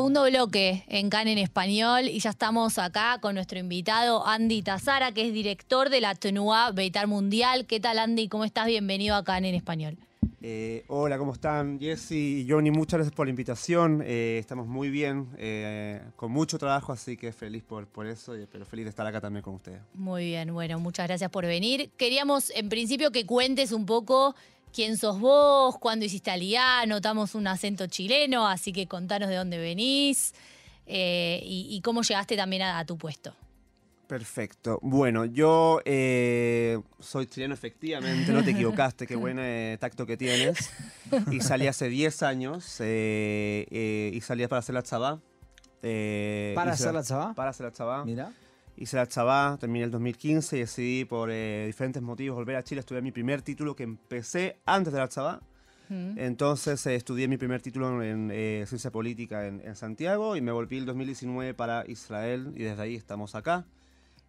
segundo bloque en CAN en español y ya estamos acá con nuestro invitado Andy Tazara, que es director de la TNUA Beitar Mundial. ¿Qué tal Andy? ¿Cómo estás? Bienvenido a CAN en español. Eh, hola, ¿cómo están? Jesse y Johnny, muchas gracias por la invitación. Eh, estamos muy bien, eh, con mucho trabajo, así que feliz por, por eso, pero feliz de estar acá también con ustedes. Muy bien, bueno, muchas gracias por venir. Queríamos, en principio, que cuentes un poco quién sos vos, cuándo hiciste Aliá, notamos un acento chileno, así que contanos de dónde venís y, cómo llegaste también a tu puesto. Perfecto. Bueno, yo eh, soy chileno efectivamente, no te equivocaste, qué buen eh, tacto que tienes. Y salí hace 10 años eh, y salí para hacer la chabá. ¿Para hacer la chabá? Para hacer la chabá. Mira. Hice la chabá, terminé el 2015 y decidí por diferentes motivos volver a Chile. Estudié mi primer título que empecé antes de la chabá. Mm. Entonces estudié mi primer título en, ciencia política en, en Santiago y me volví el 2019 para Israel y desde ahí estamos acá.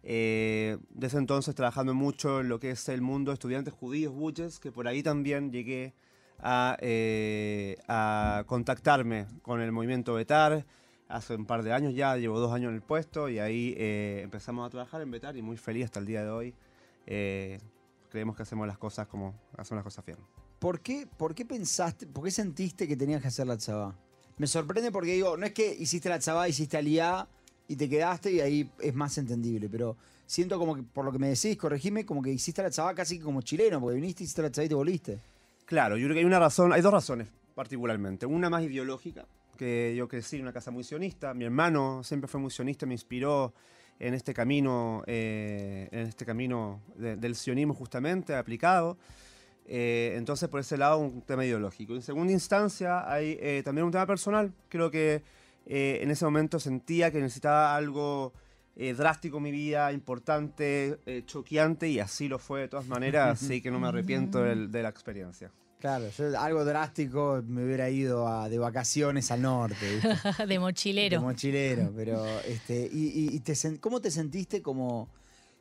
Eh, desde entonces trabajando mucho en lo que es el mundo de estudiantes judíos, buches, que por ahí también llegué a, eh, a, contactarme con el movimiento Betar. Hace un par de años ya, llevo dos años en el puesto y ahí eh, empezamos a trabajar en Betar y muy feliz hasta el día de hoy. creemos que hacemos las cosas como hacemos las cosas bien. ¿Por qué, ¿Por qué pensaste, por qué sentiste que tenías que hacer la chabá? Me sorprende porque digo, no es que hiciste la chabá, hiciste aliá y te quedaste y ahí es más entendible. Pero siento como que, por lo que me decís, corregime, como que hiciste la chabá casi como chileno, porque viniste, hiciste la chabá y te volviste. Claro, yo creo que hay una razón, hay dos razones particularmente. Una más ideológica, que yo crecí en una casa muy sionista. Mi hermano siempre fue muy sionista, me inspiró en este camino, eh, en este camino del sionismo justamente aplicado. Eh, entonces, por ese lado, un tema ideológico. En segunda instancia, hay eh, también un tema personal. Creo que eh, en ese momento sentía que necesitaba algo eh, drástico en mi vida, importante, eh, choqueante, y así lo fue de todas maneras, así que no me arrepiento de, la experiencia. Claro, yo algo drástico me hubiera ido de vacaciones al norte. de mochilero. De mochilero, pero este, y, te, ¿cómo te sentiste como,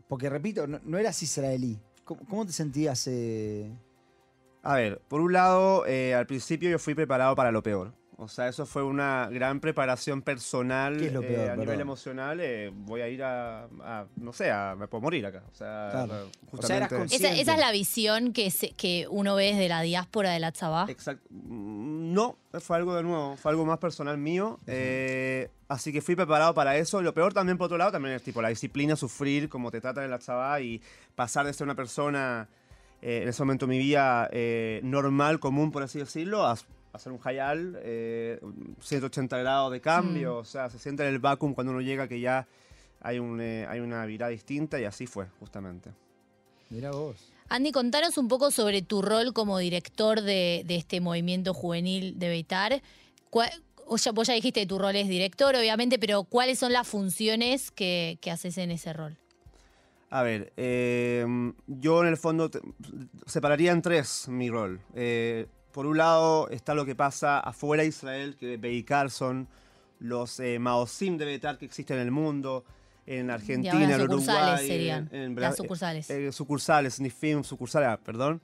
porque repito, no, eras israelí, ¿cómo, te sentías? A ver, por un lado, al principio yo fui preparado para lo peor. O sea, eso fue una gran preparación personal eh, a nivel emocional. Eh, voy a ir a, no sé, a, me puedo morir acá. O sea, justamente... esa, es la visión que, que uno ve desde la diáspora de la Tzabá. Exacto. Mm, no, fue algo de nuevo, fue algo más personal mío. Eh, así que fui preparado para eso. Lo peor también, por otro lado, también es tipo la disciplina, sufrir como te tratan en la Tzabá y pasar de ser una persona en ese momento de mi vida normal, común, por así decirlo, a hacer un hayal, eh, 180 grados de cambio, mm. o sea, se siente en el vacuum cuando uno llega que ya hay, un, eh, hay una virada distinta y así fue, justamente. Mira vos. Andy, contanos un poco sobre tu rol como director de, este movimiento juvenil de Beitar. vos ya dijiste que tu rol es director, obviamente, pero ¿cuáles son las funciones que, haces en ese rol? A ver, eh, yo en el fondo separaría en tres mi rol. Eh, por un lado está lo que pasa afuera de Israel, que Beicar son los eh, Maosim de Betar que existen en el mundo, en Argentina, en Uruguay. Serían, en, las sucursales. Eh, sucursales, Nifim, sucursales, ah, perdón.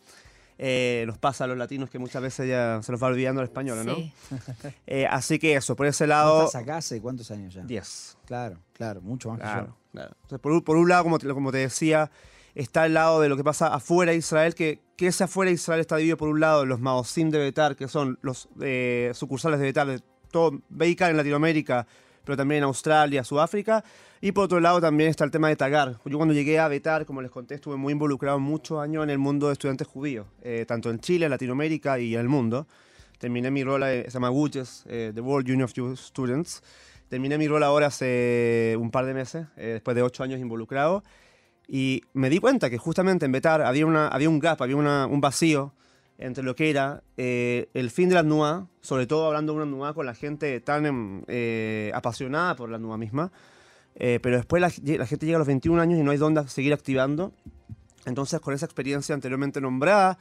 Eh, nos pasa a los latinos que muchas veces ya se nos va olvidando el español, ¿no? Sí. Eh, así que eso, por ese lado. ¿Estás acá hace cuántos años ya? Diez. Claro, claro, mucho más claro, que yo. Claro. por, por, un lado, como como te decía, está al lado de lo que pasa afuera de Israel, que, que ese afuera de Israel está dividido por un lado los Maosim de Betar, que son los eh, sucursales de Betar de todo Beikar en Latinoamérica, pero también en Australia, Sudáfrica. Y por otro lado también está el tema de Tagar. Yo cuando llegué a Betar, como les conté, estuve muy involucrado muchos años en el mundo de estudiantes judíos, eh, tanto en Chile, Latinoamérica y en el mundo. Terminé mi rol, eh, se llama WUCHES, The World Union of Jewish Students. Terminé mi rol ahora hace un par de meses, después de ocho años involucrado. Y me di cuenta que justamente en Betar había, una, había un gap, había un vacío entre lo que era eh, el fin de la NUA, sobre todo hablando de una NUA con la gente tan em, eh, apasionada por la NUA misma, eh, pero después la, gente llega a los 21 años y no hay dónde seguir activando. Entonces, con esa experiencia anteriormente nombrada,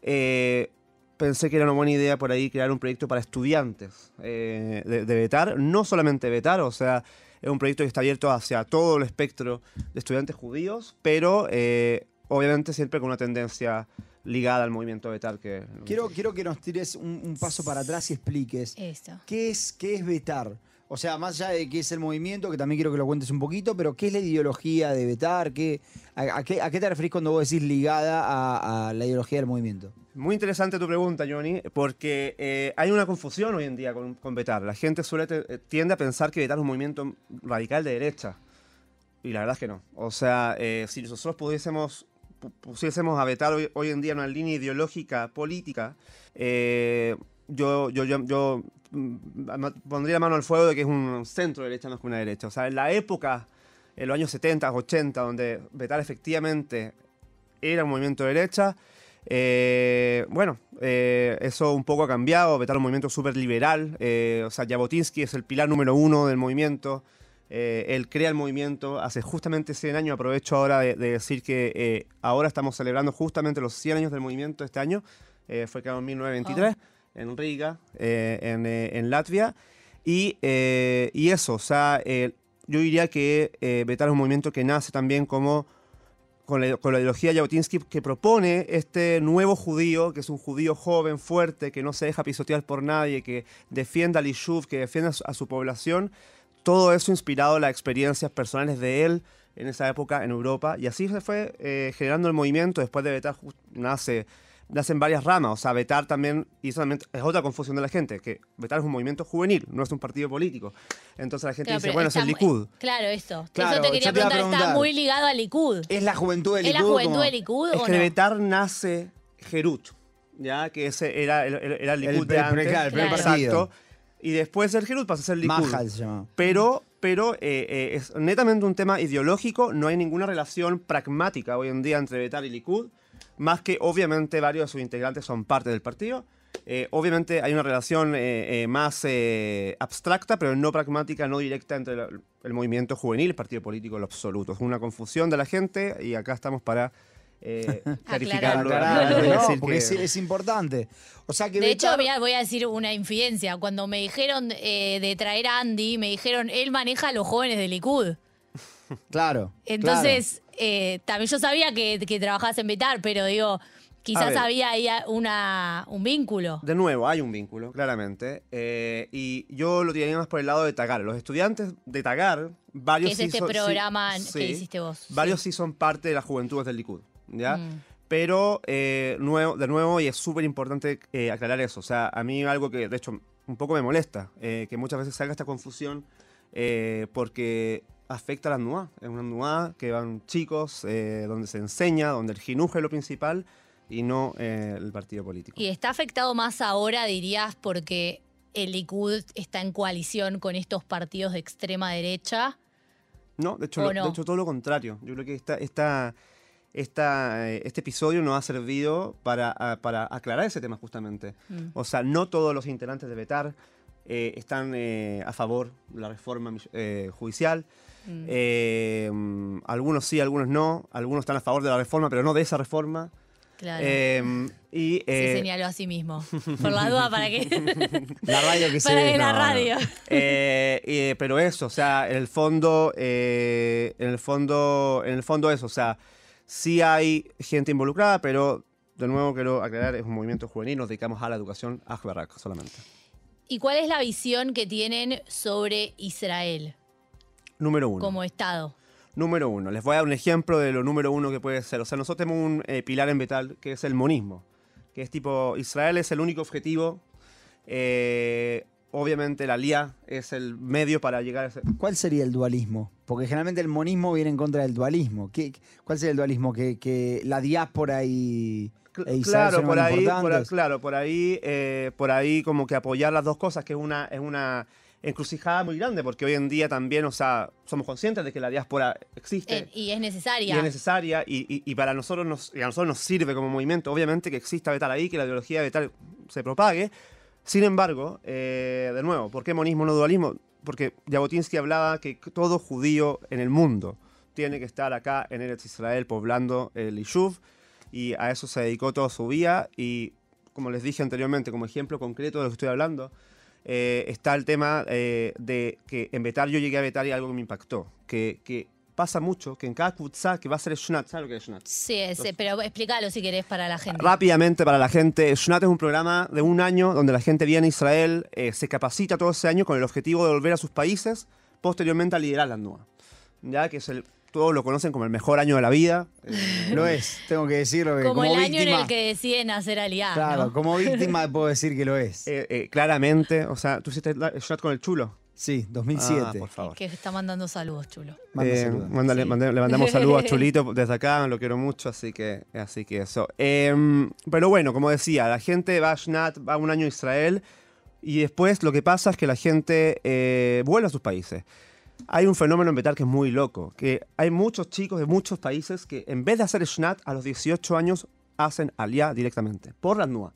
pensé que era una buena idea por ahí crear un proyecto para estudiantes de, de Betar, no solamente Betar, o sea, es un proyecto que está abierto hacia todo el espectro de estudiantes judíos, pero eh, obviamente siempre con una tendencia ligada al movimiento Betar. Que, quiero, quiero que nos tires un, paso para atrás y expliques Esto. ¿qué es, qué es Betar. O sea, más allá de qué es el movimiento, que también quiero que lo cuentes un poquito, pero ¿qué es la ideología de Betar? ¿Qué, a, qué, te referís cuando vos decís ligada a, la ideología del movimiento? Muy interesante tu pregunta, Johnny, porque eh, hay una confusión hoy en día con, con Betar. La gente suele eh, tiende a pensar que Betar es un movimiento radical de derecha. Y la verdad es que no. O sea, eh, si nosotros pudiésemos, pu- pusiésemos a Betar hoy, hoy en día una línea ideológica, política, yo, yo, yo, pondría la mano al fuego de que es un centro derecha, es que una derecha. O sea, en la época, en los años 70, 80, donde Betar efectivamente era un movimiento de derecha, eh, bueno, eh, eso un poco ha cambiado. Betar es un movimiento súper liberal. eh, o sea, Jabotinsky es el pilar número uno del movimiento. eh, él crea el movimiento hace justamente 100 años. Aprovecho ahora de, de decir que eh, ahora estamos celebrando justamente los 100 años del movimiento este año. Eh, fue creado en 1923 en Riga, eh, en, eh, en Latvia. Y, eh, y eso, o sea, eh, yo diría que Betar es un movimiento que nace también como con la, con la ideología de Jabotinsky que propone este nuevo judío, que es un judío joven, fuerte, que no se deja pisotear por nadie, que defienda al Ishuv, que defienda a su, población. Todo eso inspirado en las experiencias personales de él en esa época en Europa. Y así se fue eh, generando el movimiento. Después de Betar ju- nace, nacen varias ramas. O sea, Betar también, y eso también es otra confusión de la gente, que Betar es un movimiento juvenil, no es un partido político. Entonces la gente Claro, dice, bueno, es el está Likud. Claro, esto. Claro, Eso te quería te a preguntar, está preguntar. muy ligado al Likud. ¿Es la juventud del ¿Es la Likud? juventud como- del Likud Es o que de no? Betar nace Gerut, ¿ya? Que ese era el, el- era el Likud El de antes. claro, el primer Exacto. partido. Y después el Gerut pasa a ser Likud. Mahal se llama. Pero, pero eh, eh, es netamente un tema ideológico, no hay ninguna relación pragmática hoy en día entre Betar y Likud, más que obviamente varios de sus integrantes son parte del partido. Eh, obviamente hay una relación eh, eh, más eh, abstracta, pero no pragmática, no directa entre el movimiento juvenil y el partido político en lo absoluto. Es una confusión de la gente y acá estamos para eh, clarificarlo. No, porque que- es, es importante. O sea que De hecho, mirá, voy a decir una infidencia. Cuando me dijeron eh, de traer a Andy, me dijeron, él maneja a los jóvenes del Likud. Claro. Entonces, eh, también yo sabía que, que trabajabas en Betar, pero digo, quizás ver. había ahí una, un vínculo. De nuevo, hay un vínculo, claramente. eh, y yo lo tiraría más por el lado de Tagar. Los estudiantes de Tagar, varios Que es sí este son- sí- programa que sí, hiciste vos, Varios sí. sí. son parte de las juventudes del Likud, ¿ya? Mm. Pero, eh, nuevo, de nuevo, y es súper importante eh, aclarar eso. O sea, a mí algo que, de hecho, un poco me molesta, eh, que muchas veces se haga esta confusión eh, porque afecta a las NUA. Es una NUA que van chicos, eh, donde se enseña, donde el jinuja es lo principal y no eh, el partido político. Y está afectado más ahora, dirías, porque el Likud está en coalición con estos partidos de extrema derecha. No, de hecho, ¿O lo- no? de hecho todo lo contrario. Yo creo que esta, esta, esta, eh, este episodio nos ha servido para aclarar ese tema justamente. Mm. O sea, no todos los integrantes de Betar eh, están eh, a favor de la reforma eh, judicial. Mm. Eh, mm, algunos sí, algunos no. Algunos están a favor de la reforma, pero no de esa reforma. Claro. Eh, y, Se eh, señaló a sí mismo. Por la duda, para que, La radio que se para que la no, radio. Pero eso, o sea, en el fondo, en el fondo, en el fondo eso, o sea, sí hay gente involucrada, pero de nuevo quiero aclarar, es un movimiento juvenil, nos dedicamos a la educación a solamente. ¿Y cuál es la visión que tienen sobre Israel Número uno. como Estado? Número uno. Les voy a dar un ejemplo de lo número uno que puede ser. O sea, nosotros tenemos un eh, pilar en Betal que es el monismo. Que es tipo, Israel es el único objetivo. eh, obviamente la LIA es el medio para llegar a ese... ¿Cuál sería el dualismo? Porque generalmente el monismo viene en contra del dualismo. ¿Qué, ¿Cuál sería el dualismo? Que, que la diáspora y, e claro, por ahí, por, claro, por ahí, eh, por ahí como que apoyar las dos cosas, que es una, es una encrucijada muy grande, porque hoy en día también, o sea, somos conscientes de que la diáspora existe. Eh, y es y necesaria. es necesaria y, y- y para nosotros nos, y a nosotros nos sirve como movimiento, obviamente que exista Betal ahí, que la ideología de Betal se propague. Sin embargo, eh, de nuevo, ¿por qué monismo no dualismo? Porque Jabotinsky hablaba que todo judío en el mundo tiene que estar acá en Eretz Israel poblando el Ishuv y a eso se dedicó toda su vida y como les dije anteriormente, como ejemplo concreto de lo que estoy hablando, eh, está el tema eh, de que en Betar yo llegué a Betar y algo que me impactó, que, que pasa mucho que en cada kutzá que va a ser el Shnat, ¿sabes lo que es Shnat? Sí, ese, pero explícalo si querés para la gente. Rápidamente para la gente, Shnat es un programa de un año donde la gente viene a Israel, eh, se capacita todo ese año con el objetivo de volver a sus países, posteriormente a liderar la NUA. Ya que es el, todos lo conocen como el mejor año de la vida. eh, Lo es, tengo que decirlo. que como, el año en el que deciden hacer alianza. Claro, como víctima puedo decir que lo es. eh, eh, claramente, o sea, tú hiciste el Shnat con el chulo. Sí, 2007. Ah, por favor. Que está mandando saludos, chulo. Manda Eh, saludos. mándale- Sí. mande- le mandamos saludos a Chulito desde acá, lo quiero mucho, así que, así que eso. Em, pero bueno, como decía, la gente va a Shnat, va un año a Israel y después lo que pasa es que la gente eh, vuelve a sus países. Hay un fenómeno en Betar que es muy loco, que hay muchos chicos de muchos países que en vez de hacer Shnat a los 18 años hacen Aliá directamente, por la NUA.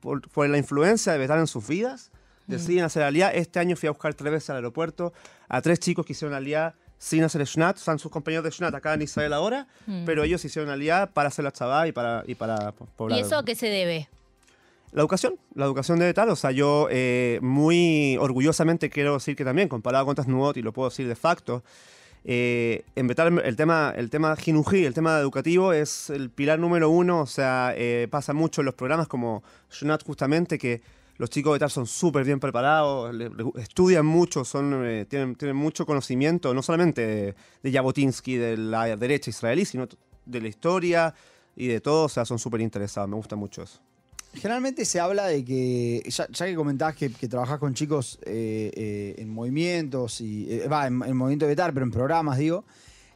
Por, por la influencia de Betar en sus vidas, deciden hacer Aliá. Este año fui a buscar tres veces al aeropuerto a tres chicos que hicieron Aliá sin hacer Shnat. Están sus compañeros de Shnat acá en Israel ahora, pero ellos hicieron Aliá para hacer la chabá y para, y para poblar. ¿Y eso a qué se debe? La educación, la educación de tal, o sea, yo eh, muy orgullosamente quiero decir que también, comparado con otras Nuot, y lo puedo decir de facto, eh, en Betar el tema, el tema jinují, el tema educativo es el pilar número uno, o sea, eh, pasa mucho en los programas como Shonat justamente, que los chicos de Betar son súper bien preparados, le- le- estudian mucho, son, eh, tienen, tienen mucho conocimiento, no solamente de, de Jabotinsky, de la derecha israelí, sino de la historia y de todo, o sea, son súper interesados, me gusta mucho eso. Generalmente se habla de que, ya, ya que comentás que, que trabajás con chicos eh, eh, en movimientos, y eh, va, en, en movimiento vetar, pero en programas, digo,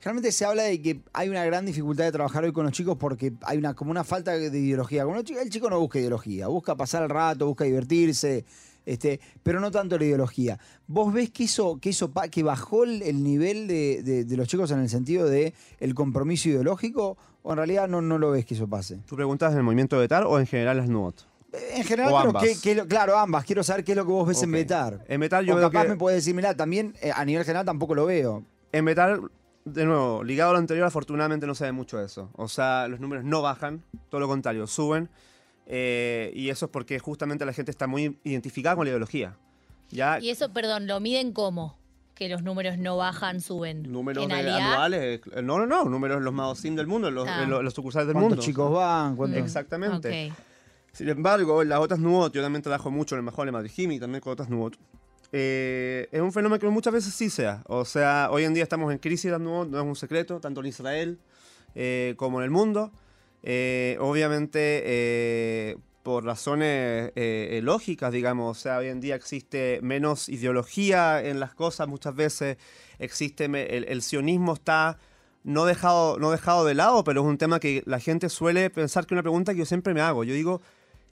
generalmente se habla de que hay una gran dificultad de trabajar hoy con los chicos porque hay una como una falta de ideología. Como los chicos- el chico no busca ideología, busca pasar el rato, busca divertirse, este, pero no tanto la ideología. ¿Vos ves que eso, que eso bajó el, el nivel de, de- de los chicos en el sentido de el compromiso ideológico? ¿O en realidad no, no lo ves que eso pase? ¿Tú preguntas en el movimiento de TAR o en general las NUOT? En general, O pero ambas. ¿qué- qué es lo- claro, ambas. Quiero saber qué es lo que vos ves en Ok. Betar. En Betar yo o veo capaz que- me puedes decir, mira, también eh, a nivel general tampoco lo veo. En Betar, de nuevo, ligado a lo anterior, afortunadamente no se ve mucho eso. O sea, los números no bajan, todo lo contrario, suben. eh, y eso es porque justamente la gente está muy identificada con la ideología. Ya Y eso, perdón, ¿lo miden cómo? Que los números no bajan, suben. números de- anuales. eh, No, no, no, números los Maosim del mundo, los, Ah. eh, los, los sucursales del ¿Cuántos mundo. chicos van? ¿Cuántos- Exactamente. Sin embargo, en las otras NUOT, yo también trabajo mucho en el Mejor de Madrid y también con otras NUOT. eh, es un fenómeno que muchas veces sí sea. O sea, hoy en día estamos en crisis las NUOT, no es un secreto, tanto en Israel eh, como en el mundo. Eh, obviamente, eh, por razones eh, lógicas, digamos, o sea, hoy en día existe menos ideología en las cosas muchas veces, existe, el, sionismo está no dejado, no dejado de lado, pero es un tema que la gente suele pensar que una pregunta que yo siempre me hago. Yo digo,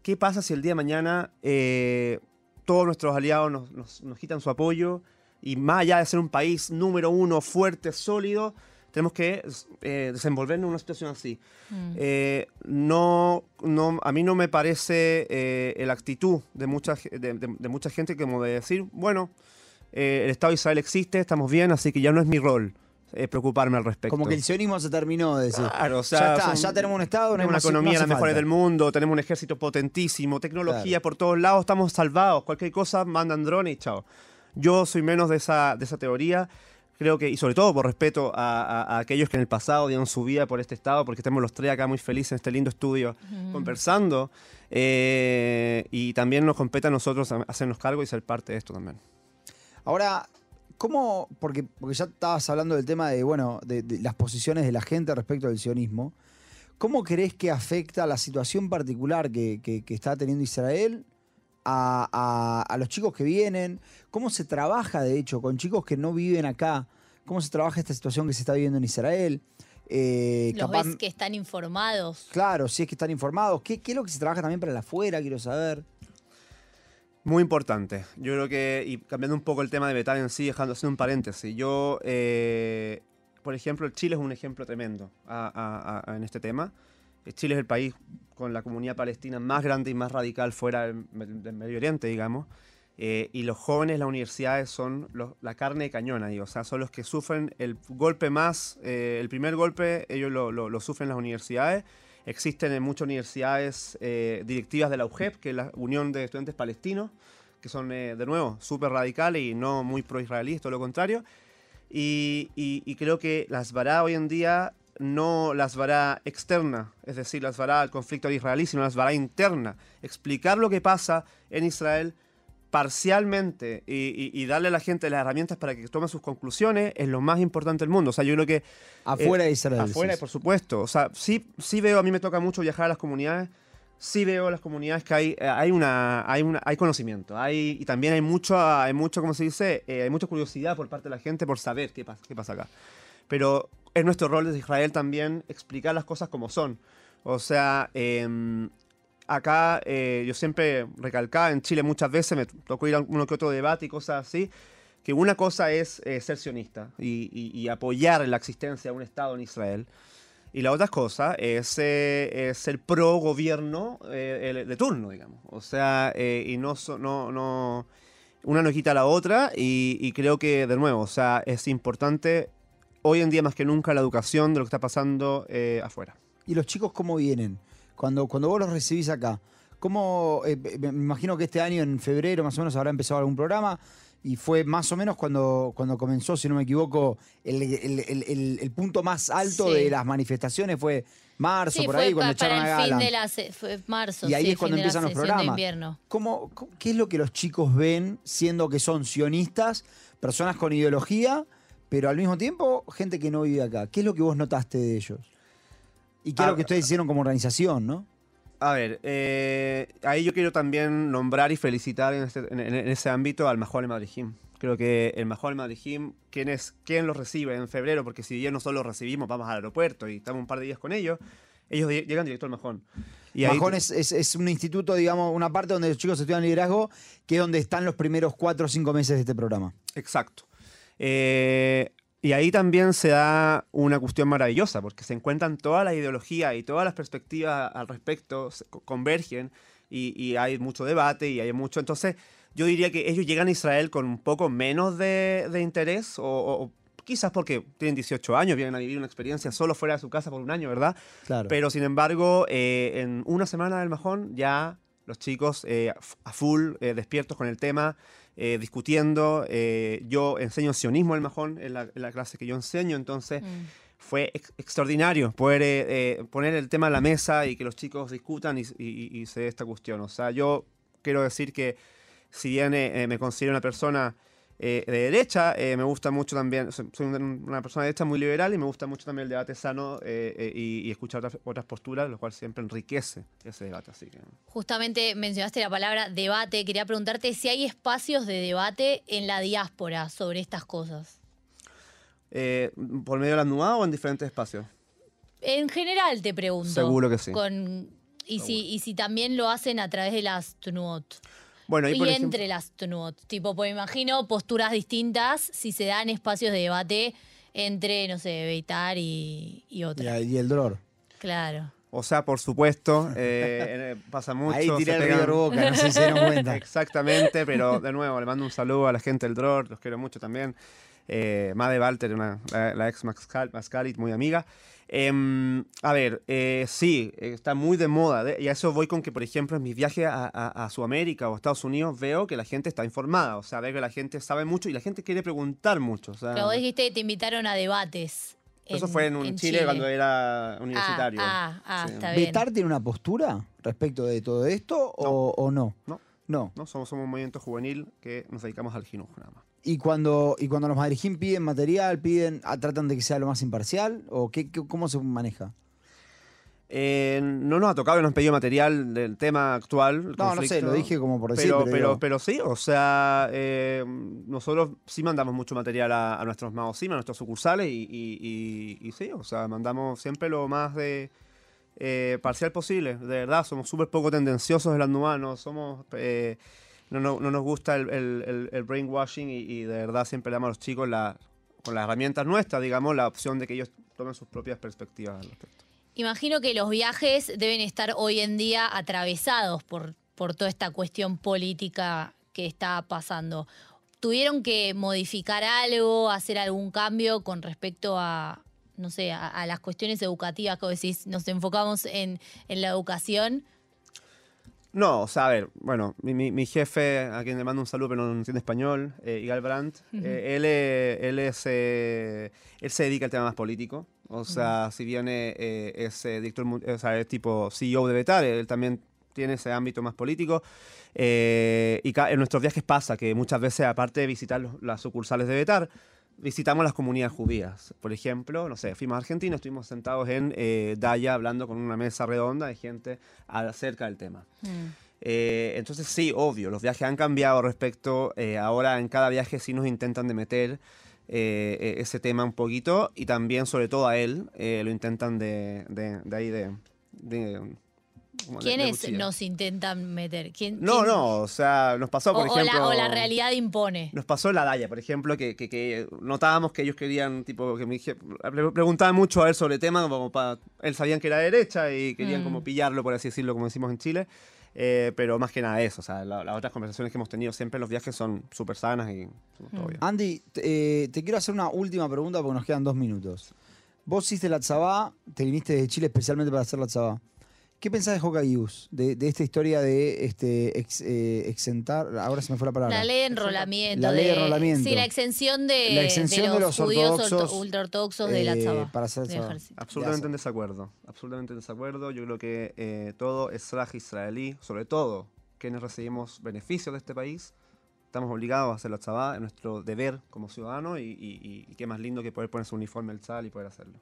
¿qué pasa si el día de mañana eh, todos nuestros aliados nos- nos quitan su apoyo y más allá de ser un país número uno, fuerte, sólido, tenemos que eh, desenvolvernos en una situación así? Mm. Eh, no, no, a mí no me parece eh, la actitud de mucha, de, de- de mucha gente como de decir, bueno, eh, el Estado de Israel existe, estamos bien, así que ya no es mi rol eh, preocuparme al respecto. Como que el sionismo se terminó de decir. Claro, o sea, ya está, son- ya tenemos un Estado, tenemos una no economía hace las mejores falta. del mundo, tenemos un ejército potentísimo, tecnología Claro. por todos lados, estamos salvados. Cualquier cosa, mandan drones y chao. Yo soy menos de esa, de esa teoría. Creo que, y sobre todo por respeto a, a- a aquellos que en el pasado dieron su vida por este estado, porque estamos los tres acá muy felices en este lindo estudio conversando. eh, y también nos compete a nosotros hacernos cargo y ser parte de esto también. Ahora, ¿cómo? Porque, porque ya estabas hablando del tema de, bueno, de, de las posiciones de la gente respecto del sionismo. ¿Cómo crees que afecta la situación particular que, que- que está teniendo Israel a, a- a los chicos que vienen? ¿Cómo se trabaja, de hecho, con chicos que no viven acá? ¿Cómo se trabaja esta situación que se está viviendo en Israel? Eh, Los capaz- ves que están informados. Claro, si es que están informados. ¿Qué, qué es lo que se trabaja también para el afuera? Quiero saber. Muy importante. Yo creo que, y cambiando un poco el tema de Betal en sí, dejando haciendo un paréntesis, yo, eh, por ejemplo, Chile es un ejemplo tremendo a- a- a- en este tema. Chile es el país con la comunidad palestina más grande y más radical fuera del, del Medio Oriente, digamos. Eh, y los jóvenes, las universidades son los- la carne de cañón ahí, o sea, son los que sufren el golpe más, eh, el primer golpe, ellos lo, lo- lo sufren las universidades. Existen en muchas universidades eh, directivas de la UGEP, que es la Unión de Estudiantes Palestinos, que son, eh, de nuevo, súper radicales y no muy pro-israelíes, todo lo contrario. Y, y- y creo que la Asbará hoy en día no la Asbará externa, es decir, la Asbará al conflicto israelí, sino la Asbará interna. Explicar lo que pasa en Israel parcialmente y, y- y darle a la gente las herramientas para que tome sus conclusiones es lo más importante del mundo. O sea, yo creo que Afuera eh, de Israel. Afuera, por supuesto. O sea, sí, sí veo, a mí me toca mucho viajar a las comunidades. Sí veo las comunidades que hay, eh, hay, una, hay, una, hay conocimiento. Hay, y también hay mucho, hay mucho, ¿cómo se dice? Eh, hay mucha curiosidad por parte de la gente por saber qué pasa, qué pasa acá. Pero es nuestro rol desde Israel también explicar las cosas como son. O sea, em, acá eh, yo siempre recalcaba en Chile muchas veces, me tocó ir a uno que otro debate y cosas así, que una cosa es eh, ser sionista y, y- y apoyar la existencia de un Estado en Israel. Y la otra cosa es, eh, es ser pro gobierno eh, de turno, digamos. O sea, eh, y no, no, no, una no quita a la otra y, y creo que, de nuevo, o sea, es importante hoy en día más que nunca la educación de lo que está pasando eh, afuera. ¿Y los chicos cómo vienen? Cuando, cuando vos los recibís acá, ¿cómo, eh, me imagino que este año, en febrero más o menos, habrá empezado algún programa y fue más o menos cuando, cuando comenzó, si no me equivoco, el, el- el- el- el punto más alto Sí. de las manifestaciones fue marzo, Sí, por fue ahí, cuando echaron a para el fin Gala. de la se- fue marzo, Y ahí sí, es cuando fin de la empiezan los programas. invierno. ¿Cómo, cómo- qué es lo que los chicos ven siendo que son sionistas, personas con ideología, pero al mismo tiempo gente que no vive acá? ¿Qué es lo que vos notaste de ellos? Y qué es Ah, lo que ustedes hicieron como organización, ¿no? A ver, eh, ahí yo quiero también nombrar y felicitar en, este- en- en ese ámbito al Majol Madrijim. Creo que el Majol Madrijim, ¿quién es quién los recibe en febrero? Porque si bien nosotros los recibimos, vamos al aeropuerto y estamos un par de días con ellos, ellos llegan directo al Majón. Y ahí- Majón es, es- es un instituto, digamos, una parte donde los chicos estudian liderazgo, que es donde están los primeros cuatro o cinco meses de este programa. Exacto. Eh, y ahí también se da una cuestión maravillosa, porque se encuentran toda la ideología y todas las perspectivas al respecto, convergen y, y hay mucho debate y hay mucho. Entonces, yo diría que ellos llegan a Israel con un poco menos de, de interés, o, o- o quizás porque tienen 18 años, vienen a vivir una experiencia solo fuera de su casa por un año, ¿verdad? Claro. Pero sin embargo, eh, en una semana del Majón ya los chicos eh, a full, eh, despiertos con el tema, eh, discutiendo. eh, yo enseño sionismo el Majón, en la, en la clase que yo enseño, entonces Mm. fue ex- extraordinario poder eh, poner el tema en la mesa y que los chicos discutan y, y- y se dé esta cuestión. O sea, yo quiero decir que si bien me considero una persona eh, de derecha, eh, me gusta mucho también, soy soy un- una persona de derecha muy liberal y me gusta mucho también el debate sano eh, y, y escuchar otras, otras posturas, lo cual siempre enriquece ese debate. Así que, Justamente mencionaste la palabra debate. Quería preguntarte si hay espacios de debate en la diáspora sobre estas cosas. ¿Por medio de la NUA o en diferentes espacios? En general te pregunto. Seguro que sí. Con, y, si, y si también lo hacen a través de las TNUOT. Bueno, Y ejemplo- entre las TNUOT. Tipo, pues imagino posturas distintas si se dan espacios de debate entre, no sé, Beitar y, y Y, otra. y el dolor. Claro. O sea, por supuesto, eh, eh, pasa mucho. Ahí tiré el River Boca, no sé si se dieron cuenta. Exactamente, pero de nuevo, le mando un saludo a la gente del DROR, los quiero mucho también. Eh, Made Walter, una, la, la ex Mascal- Mascalit, muy amiga. Em, a ver, eh, sí, eh, está muy de moda. de- y a eso voy con que, por ejemplo, en mis viajes a, a- a Sudamérica o Estados Unidos veo que la gente está informada. O sea, veo que la gente sabe mucho y la gente quiere preguntar mucho. O sea, Pero vos dijiste que te invitaron a debates. eso fue en, un Chile, cuando era universitario. Ah, ah, ah, Sí. está bien. ¿Betar tiene una postura respecto de todo esto o, o no? No. No. ¿no? Somos, somos un movimiento juvenil que nos dedicamos al más. Y cuando, y cuando los madrijín piden material, piden, ah, tratan de que sea lo más imparcial, o qué, qué- cómo se maneja? Eh, no nos ha tocado y nos han pedido material del tema actual. el No, no sé, lo dije como por decir, Pero, pero pero, sí, o sea, eh, nosotros sí mandamos mucho material a, a nuestros maosim, a nuestros sucursales y, y- y- y sí, o sea, mandamos siempre lo más de eh, parcial posible. De verdad, somos súper poco tendenciosos en las NUA, no somos... no, no- no nos gusta el, el- el- el brainwashing y, y de verdad siempre le damos a los chicos la, con las herramientas nuestras, digamos, la opción de que ellos tomen sus propias perspectivas al respecto. Imagino que los viajes deben estar hoy en día atravesados por, por toda esta cuestión política que está pasando. ¿Tuvieron que modificar algo, hacer algún cambio con respecto a, no sé, a, a las cuestiones educativas que vos decís? Nos enfocamos en, en la educación. No, o sea, a ver, bueno, mi, mi- mi jefe, a quien le mando un saludo, pero no entiende español, eh, Igal Brandt, eh, él, eh, él, es, eh, él se dedica al tema más político. O sea, si bien eh, eh, es director, o sea, es tipo CEO de Betar, él también tiene ese ámbito más político. Y en nuestros viajes pasa que muchas veces, aparte de visitar los- las sucursales de Betar, visitamos las comunidades judías. Por ejemplo, no sé, fuimos a Argentina, estuvimos sentados en eh, Daya hablando con una mesa redonda de gente acerca del tema. Mm. Eh, entonces sí, obvio, los viajes han cambiado respecto, eh, ahora en cada viaje sí nos intentan de meter eh, eh, ese tema un poquito y también sobre todo a él eh, lo intentan de, de, de ahí de... de- de- ¿Quiénes nos intentan meter? ¿Quién, No, quién- no, o sea, nos pasó, O, por o ejemplo... la, o la realidad impone. Nos pasó en la Daya, por ejemplo, que, que- que notábamos que ellos querían, tipo, que me preguntaban mucho a él sobre el tema, como para, él sabían que era derecha y querían Mm. como pillarlo, por así decirlo, como decimos en Chile. Eh, pero más que nada eso, o sea, la- las otras conversaciones que hemos tenido siempre en los viajes son súper sanas y todo Mm. bien. Andy, te, eh, te quiero hacer una última pregunta porque nos quedan dos minutos. Vos hiciste la tzabá, te viniste de Chile especialmente para hacer la tzabá. ¿Qué pensás de Hokkagius? De, de esta historia de este, ex- eh, exentar, ahora se me fue la palabra. La ley de enrolamiento. La ley de enrolamiento. Sí, la exención de, La exención de los judíos ortodoxos, orto- ultraortodoxos de la eh, tzabá. para. Absolutamente en desacuerdo, absolutamente en desacuerdo. Yo creo que eh, todo Esraj israelí, sobre todo quienes recibimos beneficios de este país, estamos obligados a hacer la tzabá, es nuestro deber como ciudadanos y, y- y- y qué más lindo que poder ponerse un uniforme al tzal y poder hacerlo.